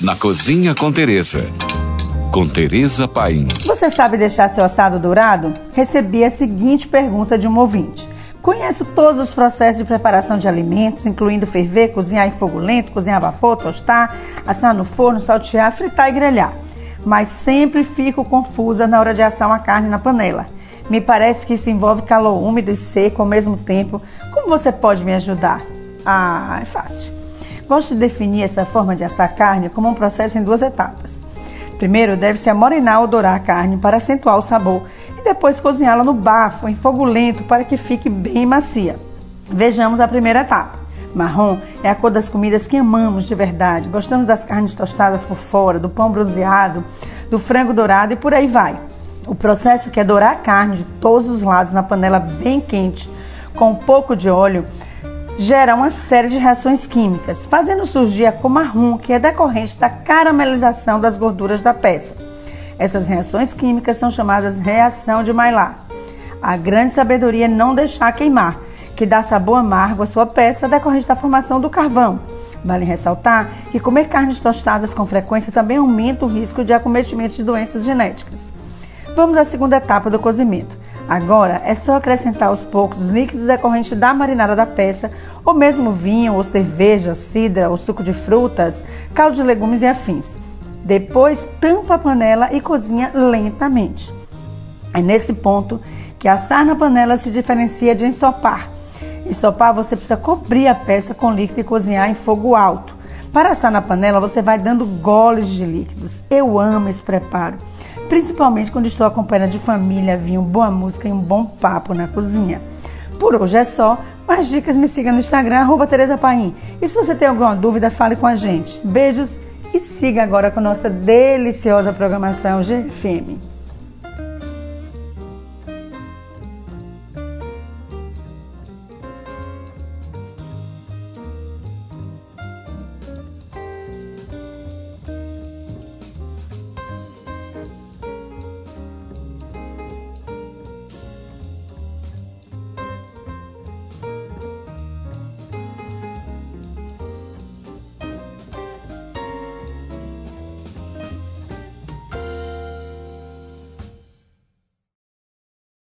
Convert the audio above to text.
na Cozinha com Teresa. Com Teresa Paim. Você sabe deixar seu assado dourado? Recebi a seguinte pergunta de um ouvinte. Conheço todos os processos de preparação de alimentos, incluindo ferver, cozinhar em fogo lento, cozinhar a vapor, tostar, assar no forno, saltear, fritar e grelhar. Mas sempre fico confusa na hora de assar uma carne na panela. Me parece que isso envolve calor úmido e seco ao mesmo tempo. Como você pode me ajudar? Ah, é fácil. Gosto de definir essa forma de assar carne como um processo em duas etapas. Primeiro, deve-se amorinar ou dourar a carne para acentuar o sabor e depois cozinhá-la no bafo, em fogo lento, para que fique bem macia. Vejamos a primeira etapa. Marrom é a cor das comidas que amamos de verdade. Gostamos das carnes tostadas por fora, do pão bronzeado, do frango dourado e por aí vai. O processo que é dourar a carne de todos os lados na panela bem quente, com um pouco de óleo, gera uma série de reações químicas, fazendo surgir a cor marrom, que é decorrente da caramelização das gorduras da peça. Essas reações químicas são chamadas reação de Maillard. A grande sabedoria é não deixar queimar, que dá sabor amargo à sua peça decorrente da formação do carvão. Vale ressaltar que comer carnes tostadas com frequência também aumenta o risco de acometimento de doenças genéticas. Vamos à segunda etapa do cozimento. Agora é só acrescentar aos poucos os líquidos decorrentes da marinada da peça, ou mesmo vinho, ou cerveja, cidra, ou suco de frutas, caldo de legumes e afins. Depois tampa a panela e cozinha lentamente. É nesse ponto que assar na panela se diferencia de ensopar. Ensopar você precisa cobrir a peça com líquido e cozinhar em fogo alto. Para assar na panela você vai dando goles de líquidos. Eu amo esse preparo principalmente quando estou acompanhada de família, vinho, boa música e um bom papo na cozinha. Por hoje é só. Mais dicas me siga no Instagram, arroba Tereza Paim. E se você tem alguma dúvida, fale com a gente. Beijos e siga agora com nossa deliciosa programação GFM.